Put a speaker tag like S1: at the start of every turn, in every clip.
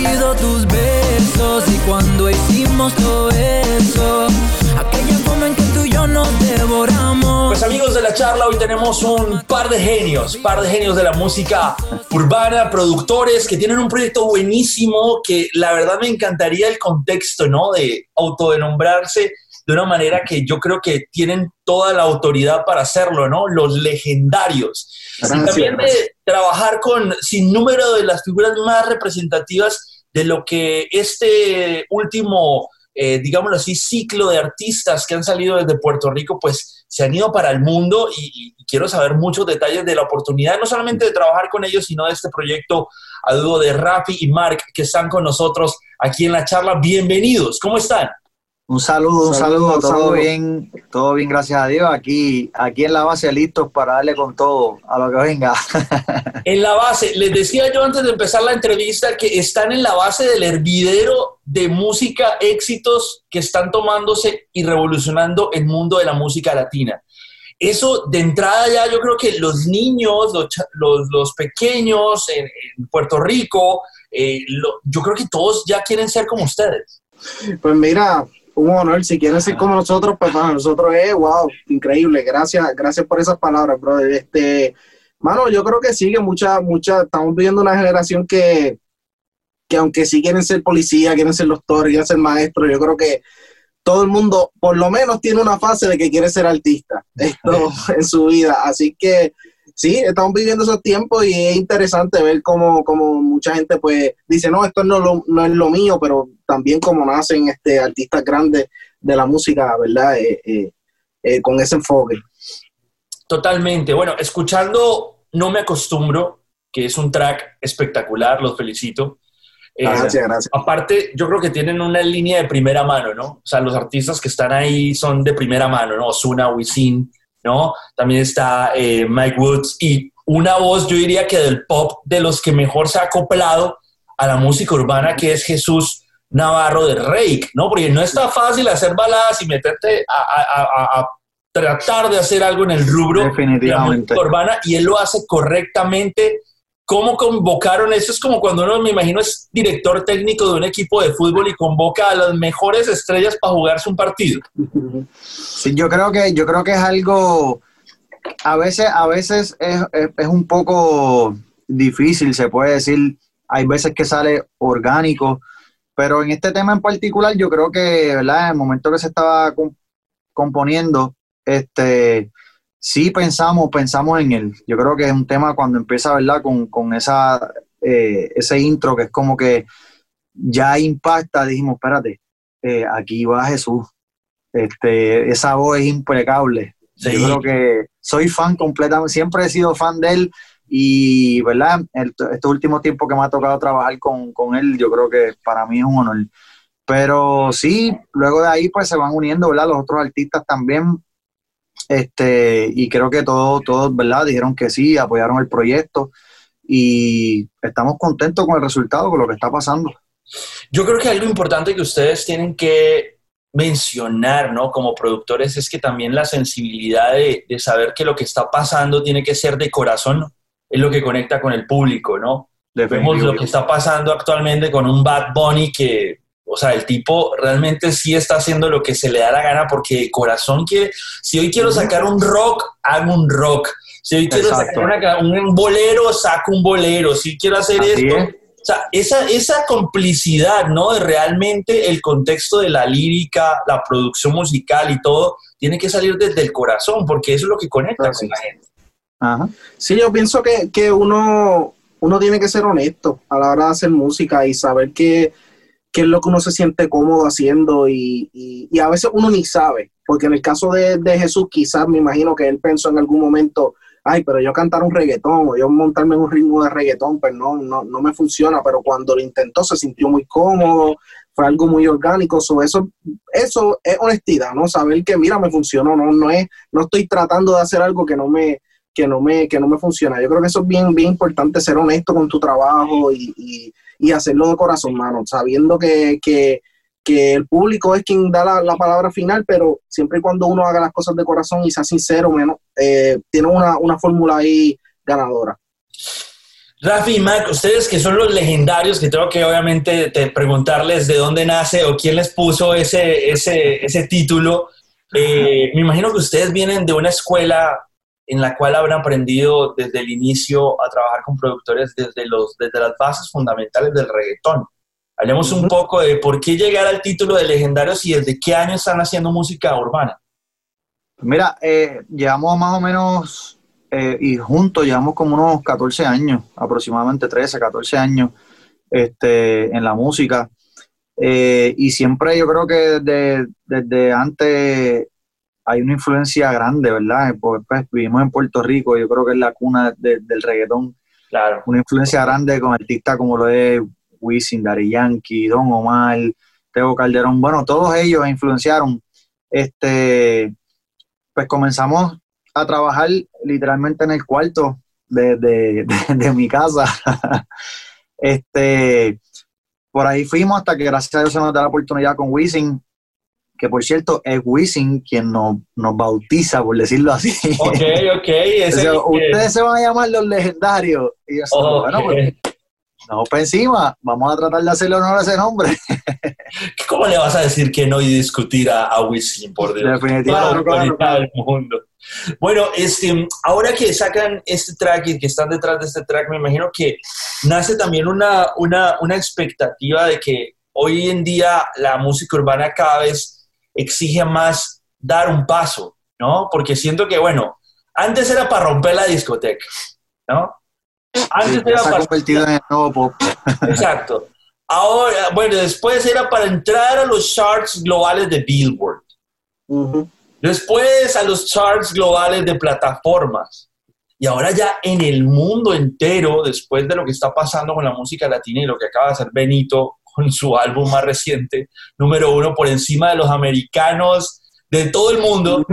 S1: olvido tus besos y cuando hicimos todo eso, aquella forma en que tú y yo nos devoramos.
S2: Pues amigos de la charla, hoy tenemos un par de genios, par de genios de la música urbana, productores que tienen un proyecto buenísimo que la verdad me encantaría el contexto, ¿no? De autodenombrarse de una manera que yo creo que tienen toda la autoridad para hacerlo, ¿no? Los legendarios. y también de trabajar con sin número de las figuras más representativas de lo que este último, eh, digámoslo así, ciclo de artistas que han salido desde Puerto Rico, pues se han ido para el mundo y, quiero saber muchos detalles de la oportunidad, no solamente de trabajar con ellos, sino de este proyecto a dúo de Rafi y Mark que están con nosotros aquí en la charla. Bienvenidos, ¿cómo están?
S3: Un saludo, un saludo, todo bien, todo bien, gracias a Dios. Aquí, aquí en la base listos para darle con todo a lo que venga.
S2: En la base, les decía yo antes de empezar la entrevista que están en la base del hervidero de música éxitos que están tomándose y revolucionando el mundo de la música latina. Eso de entrada ya yo creo que los niños, los, los, pequeños en, Puerto Rico, eh, yo creo que todos ya quieren ser como ustedes.
S4: Pues mira, un honor. Si quieren ser como nosotros, pues para nosotros es wow, increíble. Gracias, gracias por esas palabras, brother. Este, mano, yo creo que sí, que mucha, mucha, estamos viviendo una generación que, que aunque sí quieren ser policía, quieren ser doctor, quieren ser maestro, yo creo que todo el mundo, por lo menos, tiene una fase de que quiere ser artista esto en su vida. Así que sí, estamos viviendo esos tiempos y es interesante ver cómo, mucha gente pues dice, no, esto no, no es lo mío, pero también como nacen este, artistas grandes de la música, ¿verdad? Eh, eh, eh, con ese enfoque.
S2: Totalmente. Bueno, escuchando No me acostumbro, que es un track espectacular, los felicito.
S4: Gracias, gracias.
S2: Aparte, yo creo que tienen una línea de primera mano, ¿no? O sea, los artistas que están ahí son de primera mano, ¿no? Osuna, Wisin, ¿no? También está Mike Woods y una voz, yo diría que del pop, de los que mejor se ha acoplado a la música urbana, que es Jesús Navarro de Rake, ¿no? Porque no está fácil hacer baladas y meterte a, tratar de hacer algo en el rubro de la música urbana y él lo hace correctamente. ¿Cómo convocaron? Eso es como cuando uno, me imagino, es director técnico de un equipo de fútbol y convoca a las mejores estrellas para jugarse un partido.
S3: Sí, yo creo que, yo creo que es algo, a veces, a veces es, es un poco difícil, se puede decir, hay veces que sale orgánico, pero en este tema en particular, yo creo que, ¿verdad? En el momento que se estaba componiendo, este, sí pensamos, pensamos en él. Yo creo que es un tema cuando empieza, ¿verdad? Con, con esa, eh, ese intro que es como que ya impacta, dijimos, espérate, eh, aquí va Jesús. Este, esa voz es impecable. Yo creo que soy fan completamente, siempre he sido fan de él y, ¿verdad? este último tiempo que me ha tocado trabajar con, él, yo creo que para mí es un honor. Pero sí, luego de ahí pues se van uniendo, ¿verdad? Los otros artistas también. Este, y creo que todos, todos, ¿verdad? Dijeron que sí, apoyaron el proyecto y estamos contentos con el resultado, con lo que está pasando.
S2: Yo creo que algo importante que ustedes tienen que mencionar, ¿no? Como productores es que también la sensibilidad de, de saber que lo que está pasando tiene que ser de corazón, es lo que conecta con el público, ¿no? Vemos lo que está pasando actualmente con un Bad Bunny que, o sea, el tipo realmente sí está haciendo lo que se le da la gana porque corazón quiere, si hoy quiero sacar un rock, hago un rock. Si hoy quiero sacar un bolero, saco un bolero. Si quiero hacer esto, o sea, esa, esa complicidad, ¿no? De realmente el contexto de la lírica, la producción musical y todo, tiene que salir desde el corazón, porque eso es lo que conecta con la gente.
S4: Sí, yo pienso que, uno, uno tiene que ser honesto a la hora de hacer música y saber qué, es lo que uno se siente cómodo haciendo y, a veces uno ni sabe, porque en el caso de, Jesús quizás me imagino que él pensó en algún momento, ay, pero yo cantar un reggaetón o yo montarme un ritmo de reggaetón, pues no, no, no me funciona, pero cuando lo intentó se sintió muy cómodo, fue algo muy orgánico, eso, eso es honestidad, ¿no? Saber que, mira, me funcionó, no, no, es, no estoy tratando de hacer algo que no me, que no me, que no me funciona. Yo creo que eso es bien, bien importante, ser honesto con tu trabajo y, hacerlo de corazón, mano, sabiendo que, el público es quien da la, palabra final, pero siempre y cuando uno haga las cosas de corazón y sea sincero, menos, eh, tiene una, una fórmula ahí ganadora.
S2: Rafi y Mac, ustedes que son los legendarios, que tengo que obviamente preguntarles de dónde nace o quién les puso ese, ese, ese título. Eh, me imagino que ustedes vienen de una escuela en la cual habrán aprendido desde el inicio a trabajar con productores desde, los, desde las bases fundamentales del reggaetón. Hablemos un poco de por qué llegar al título de legendarios y desde qué año están haciendo música urbana.
S3: Mira, eh, llevamos más o menos eh, y juntos llevamos como unos 14 años, aproximadamente 13, 14 años este, en la música. Eh, y siempre yo creo que desde, desde, antes hay una influencia grande, ¿verdad? Pues, pues, vivimos en Puerto Rico, yo creo que es la cuna del reggaetón.
S2: Claro.
S3: Una influencia grande con artistas como lo de Wisin, Dari Yankee, Don Omar, Teo Calderón. Bueno, todos ellos influenciaron. Este, pues comenzamos a trabajar literalmente en el cuarto de, mi casa. este, por ahí fuimos hasta que gracias a Dios se nos da la oportunidad con Wisin, que por cierto es Wisin quien nos, nos bautiza, por decirlo así.
S2: Ok, ok.
S3: Ustedes se van a llamar los legendarios. Y yo, bueno, pues, no, pues encima, vamos a tratar de hacerle honor a ese nombre.
S2: ¿Cómo le vas a decir que no y discutir a, a Wisin, por Dios?
S3: Definitivamente.
S2: Bueno, este, ahora que sacan este track y que están detrás de este track, me imagino que nace también una, una, una expectativa de que hoy en día la música urbana cada vez exige más dar un paso, ¿no? Porque siento que, bueno, antes era para romper la discoteca, ¿no?
S3: Antes era para... convertido en el nuevo pop.
S2: Exacto. Ahora, bueno, después era para entrar a los charts globales de Billboard. Después a los charts globales de plataformas. Y ahora ya en el mundo entero, después de lo que está pasando con la música latina y lo que acaba de hacer Benito con su álbum más reciente, número uno, por encima de los americanos de todo el mundo,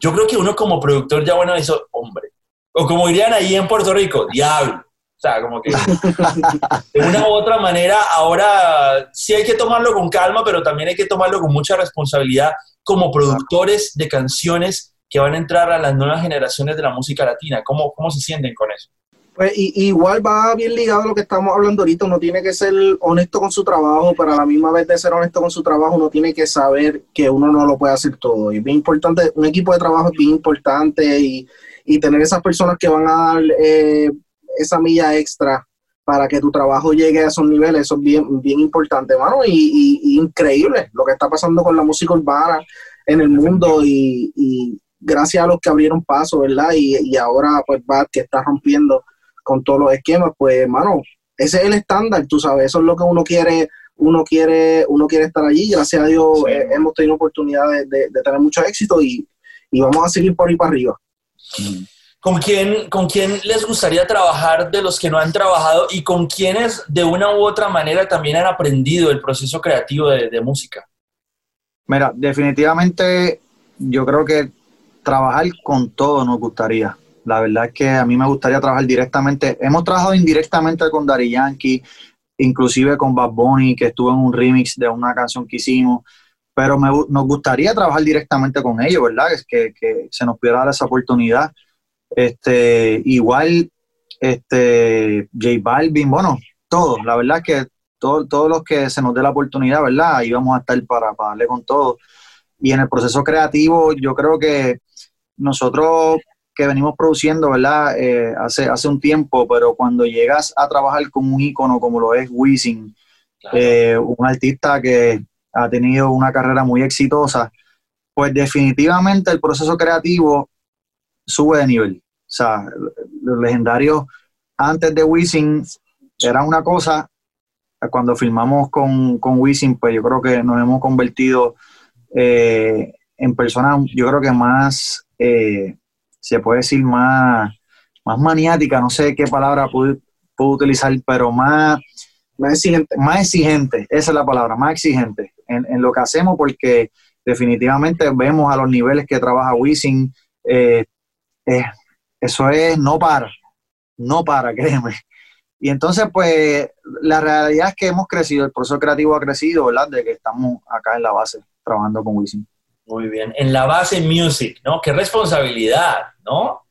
S2: yo creo que uno como productor ya bueno hizo, hombre, o como dirían ahí en Puerto Rico, diablo. O sea, como que de una u otra manera, ahora sí hay que tomarlo con calma, pero también hay que tomarlo con mucha responsabilidad como productores de canciones que van a entrar a las nuevas generaciones de la música latina. ¿Cómo, cómo se sienten con eso?
S4: Pues igual va bien ligado a lo que estamos hablando ahorita, uno tiene que ser honesto con su trabajo, pero a la misma vez de ser honesto con su trabajo, uno tiene que saber que uno no lo puede hacer todo. Y es bien importante, un equipo de trabajo es bien importante y, y tener esas personas que van a dar eh, esa milla extra para que tu trabajo llegue a esos niveles, eso es bien, bien importante, mano, y, increíble lo que está pasando con la música urbana en el mundo y, gracias a los que abrieron paso, ¿verdad? Y, ahora pues va que está rompiendo con todos los esquemas, pues, mano, ese es el estándar, tú sabes, eso es lo que uno quiere, uno quiere, uno quiere estar allí, gracias a Dios eh, hemos tenido oportunidad de, tener mucho éxito y, y vamos a seguir por ahí para arriba.
S2: ¿Con quién, ¿Con quién les gustaría trabajar de los que no han trabajado y con quienes de una u otra manera también han aprendido el proceso creativo de, música?
S3: Mira, definitivamente yo creo que trabajar con todo nos gustaría. La verdad es que a mí me gustaría trabajar directamente. Hemos trabajado indirectamente con Dari Yankee, inclusive con Bad Bunny, que estuvo en un remix de una canción que hicimos. Pero nos gustaría trabajar directamente con ellos, ¿verdad? Que, que se nos pudiera dar esa oportunidad. Este, igual, este, J Balvin, bueno, todos, la verdad es que todos los que se nos dé la oportunidad, ¿verdad? Ahí vamos a estar para, darle con todo. Y en el proceso creativo, yo creo que nosotros que venimos produciendo, ¿verdad? Eh, hace, hace un tiempo, pero cuando llegas a trabajar con un ícono como lo es Wisin, eh, un artista que ha tenido una carrera muy exitosa, pues definitivamente el proceso creativo sube de nivel. O sea, los legendarios antes de Wisin era una cosa, cuando filmamos con, con Wisin, pues yo creo que nos hemos convertido eh, en personas, yo creo que más, eh, se puede decir, más, más maniática, no sé qué palabra puedo, utilizar, pero más,
S4: más exigente.
S3: Más exigente, esa es la palabra, más exigente en, en lo que hacemos, porque definitivamente vemos a los niveles que trabaja Wisin, eh, eso es no para, no para, créeme. Y entonces, pues, la realidad es que hemos crecido, el proceso creativo ha crecido, ¿verdad? De que estamos acá en la base trabajando con Wisin.
S2: Muy bien, en la base music, ¿no? Qué responsabilidad, ¿no?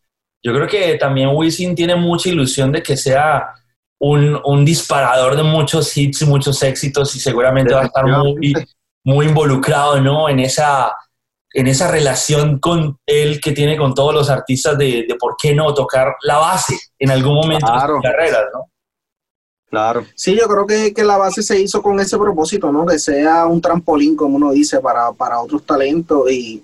S2: Yo creo que también Wisin tiene mucha ilusión de que sea un, un, disparador de muchos hits y muchos éxitos y seguramente va a estar muy, muy involucrado ¿no? en, esa, en esa relación con él que tiene con todos los artistas de, de por qué no tocar la base en algún momento de su carrera, ¿no?
S3: Claro.
S4: Sí, yo creo que, que, la base se hizo con ese propósito, ¿no? Que sea un trampolín, como uno dice, para, para otros talentos. Y,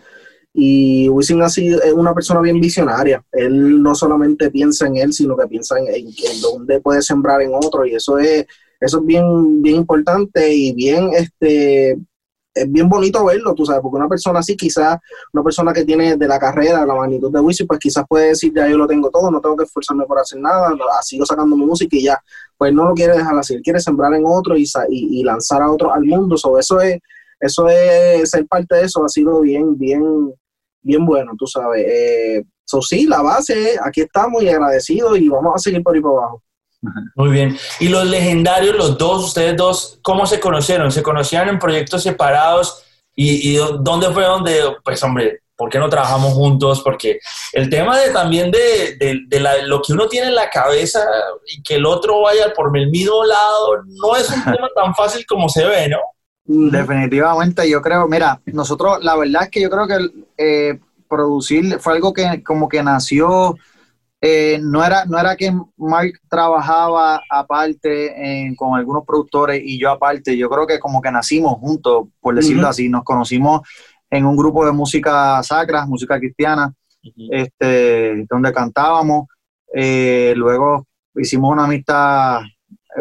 S4: y Wisin ha sido una persona bien visionaria. Él no solamente piensa en él, sino que piensa en, en, dónde puede sembrar en otro. Y eso es, eso es bien, bien importante y bien este, es bien bonito verlo, tú sabes, porque una persona así, quizás, una persona que tiene de la carrera, la magnitud de Wisin, pues quizás puede decir, ya yo lo tengo todo, no tengo que esforzarme por hacer nada, sigo sacando mi música y ya, pues no lo quiere dejar así, él quiere sembrar en otro y, y, lanzar a otro al mundo, so, eso es, eso es, ser parte de eso ha sido bien, bien, bien bueno, tú sabes. Eh, so, sí, la base, aquí estamos y agradecidos y vamos a seguir por ahí por abajo.
S2: Muy bien. Y los legendarios, los dos, ustedes dos, ¿cómo se conocieron? ¿Se conocían en proyectos separados? ¿Y, dónde fue donde, pues hombre, ¿por qué no trabajamos juntos? Porque el tema de también de, de, lo que uno tiene en la cabeza y que el otro vaya por el mismo lado, no es un tema tan fácil como se ve, ¿no?
S3: Definitivamente, yo creo, mira, nosotros, la verdad es que yo creo que eh, producir fue algo que como que nació eh, no, era, no era que Mark trabajaba aparte con algunos productores y yo aparte, yo creo que como que nacimos juntos, por decirlo así, nos conocimos en un grupo de música sacra, música cristiana, este, donde cantábamos, eh, luego hicimos una amistad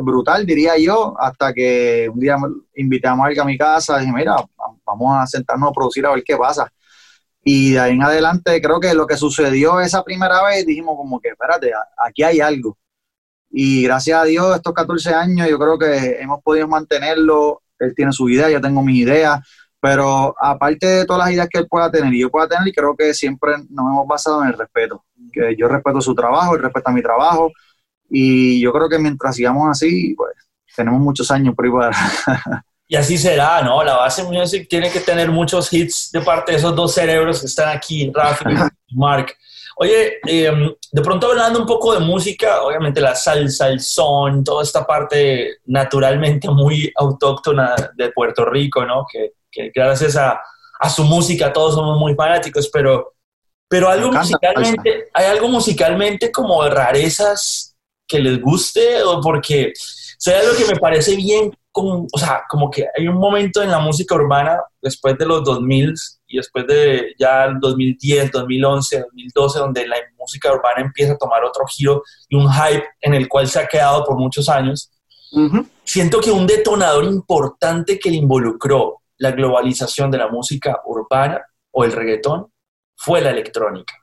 S3: brutal, diría yo, hasta que un día invité a Mark a mi casa. Dije, mira, vamos a sentarnos a producir a ver qué pasa. Y de ahí en adelante creo que lo que sucedió esa primera vez, dijimos como que, espérate, aquí hay algo. Y gracias a Dios, estos 14 años, yo creo que hemos podido mantenerlo. Él tiene su idea, yo tengo mis ideas, pero aparte de todas las ideas que él pueda tener y yo pueda tener, creo que siempre nos hemos basado en el respeto. Que yo respeto su trabajo, él respeta mi trabajo. Y yo creo que mientras sigamos así, pues tenemos muchos años por ahí para,
S2: Y así será, ¿no? La base music tiene que tener muchos hits de parte de esos dos cerebros que están aquí, Rafi y Mark. Oye, em, de pronto hablando un poco de música, obviamente la salsa, el son, toda esta parte naturalmente muy autóctona de Puerto Rico, ¿no? Que, que gracias a, a, su música todos somos muy fanáticos, pero, pero algo musicalmente, ¿hay algo musicalmente como de rarezas que les guste? O porque, sea, algo que me parece bien o sea, como que hay un momento en la música urbana después de los 2000 y después de ya el 2010, 2011, 2012, donde la música urbana empieza a tomar otro giro y un hype en el cual se ha quedado por muchos años. Siento que un detonador importante que le involucró la globalización de la música urbana o el reggaetón fue la electrónica.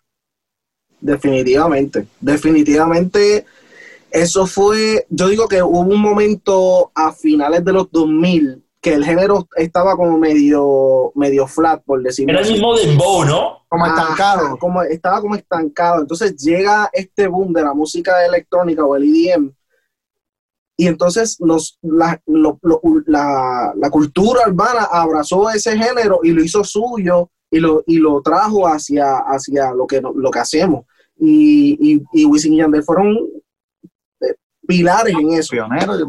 S4: Definitivamente, definitivamente eso fue, yo digo que hubo un momento a finales de los 2000 que el género estaba como medio, medio flat, por decirlo
S2: Era el mismo dembow, ¿no?
S4: Como estancado. Como, estaba como estancado. Entonces llega este boom de la música electrónica o el EDM, y entonces nos, la, la, cultura urbana abrazó ese género y lo hizo suyo y lo, y lo trajo hacia, hacia lo, que, lo que hacemos. Y, y, y Wisin y Yandel fueron pilares en eso.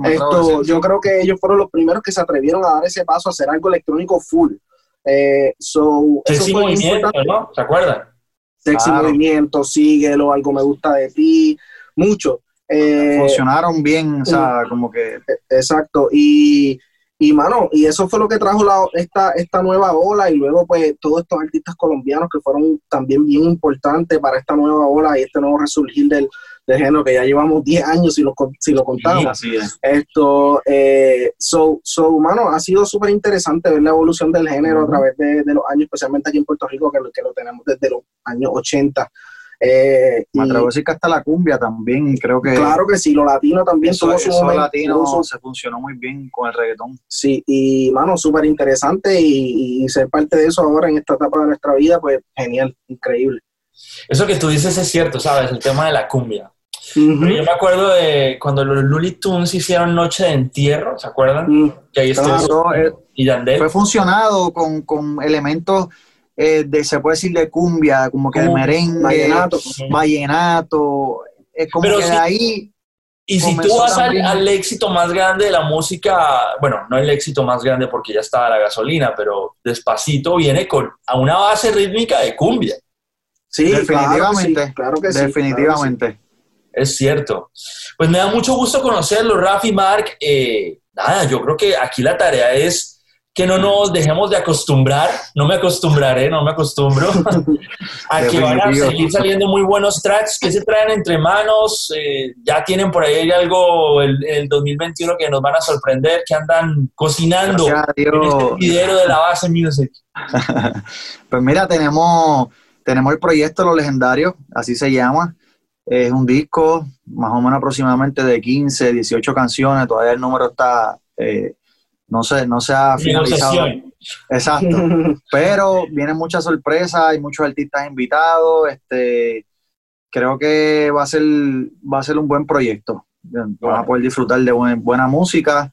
S4: Esto, yo creo que ellos fueron los primeros que se atrevieron a dar ese paso a hacer algo electrónico full. Eh, so,
S2: Sexy movimiento, ¿no? ¿Se acuerdan?
S4: Sexy movimiento, síguelo, algo me gusta de ti, mucho.
S3: Eh, Funcionaron bien, o sea, como que...
S4: Exacto, y, y mano, y eso fue lo que trajo la, esta, esta nueva ola y luego pues todos estos artistas colombianos que fueron también bien importantes para esta nueva ola y este nuevo resurgir del, de género que ya llevamos 10 años si lo, si lo contamos. Esto, eh, so, so, humano, ha sido súper interesante ver la evolución del género a través de, los años, especialmente aquí en Puerto Rico, que, que lo tenemos desde los años 80.
S3: Eh, Me atrevo a decir que hasta la cumbia también, creo que.
S4: Claro que sí, lo latino también
S3: eso, tuvo su eso latino se funcionó muy bien con el reggaetón.
S4: Sí, y mano, súper interesante y, y, ser parte de eso ahora en esta etapa de nuestra vida, pues genial, increíble.
S2: Eso que tú dices es cierto, ¿sabes? El tema de la cumbia. Yo me acuerdo de cuando los Looney Tunes hicieron Noche de Entierro, ¿se acuerdan? Mm. Que ahí estuvo
S3: eh, y Yandel. Fue funcionado con, con elementos eh, de, se puede decir, de cumbia, como que de merengue, vallenato. vallenato. Es como que de ahí
S2: Y si tú vas al, éxito más grande de la música, bueno, no el éxito más grande porque ya estaba la gasolina, pero despacito viene con a una base rítmica de cumbia.
S3: Sí, definitivamente. Claro que sí, definitivamente.
S2: Es cierto. Pues me da mucho gusto conocerlo, Rafi Mark. Eh, nada, yo creo que aquí la tarea es que no nos dejemos de acostumbrar, no me acostumbraré, no me acostumbro, a que van a seguir saliendo muy buenos tracks. Que se traen entre manos, eh, ya tienen por ahí algo el, el, 2021 que nos van a sorprender, que andan cocinando en este video de la base music.
S3: pues mira, tenemos, tenemos el proyecto Los Legendarios, así se llama, es un disco más o menos aproximadamente de 15, 18 canciones, todavía el número está... Eh, no se, no se ha finalizado. Exacto. Pero vienen muchas sorpresas, hay muchos artistas invitados. Este, creo que va a ser, va a ser un buen proyecto. Van a poder disfrutar de buena música.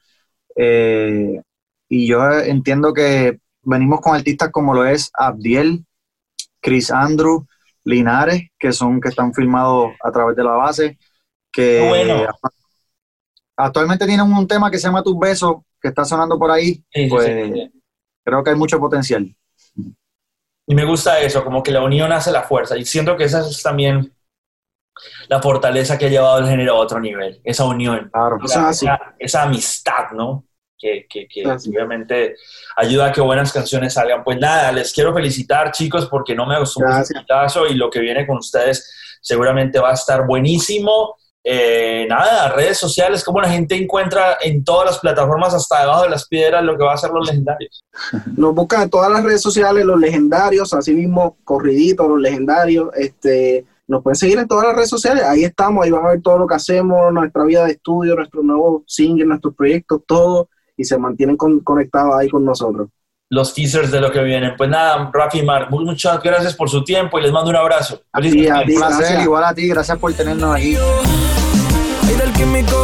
S3: Eh, y yo entiendo que venimos con artistas como lo es Abdiel, Chris Andrew, Linares, que son que están filmados a través de la base. Que actualmente tienen un tema que se llama Tus Besos, que está sonando por ahí, pues creo que hay mucho potencial.
S2: Y me gusta eso, como que la unión hace la fuerza. Y siento que esa es también la fortaleza que ha llevado el género a otro nivel, esa unión, esa, amistad, ¿no? Que, que, obviamente ayuda a que buenas canciones salgan. Pues nada, les quiero felicitar, chicos, porque no me acostumbro a caso y lo que viene con ustedes seguramente va a estar buenísimo. Eh, nada, redes sociales, como la gente encuentra en todas las plataformas, hasta debajo de las piedras, lo que va a ser los legendarios.
S4: Nos buscan en todas las redes sociales, los legendarios, así mismo, corriditos, los legendarios. Este, nos pueden seguir en todas las redes sociales, ahí estamos, ahí van a ver todo lo que hacemos, nuestra vida de estudio, nuestro nuevo single, nuestros proyectos, todo, y se mantienen conectados ahí con nosotros.
S2: Los teasers de lo que vienen. Pues nada, Rafi Mar, muchas gracias por su tiempo y les mando un abrazo.
S3: un placer, igual a ti, gracias por tenernos aquí. del químico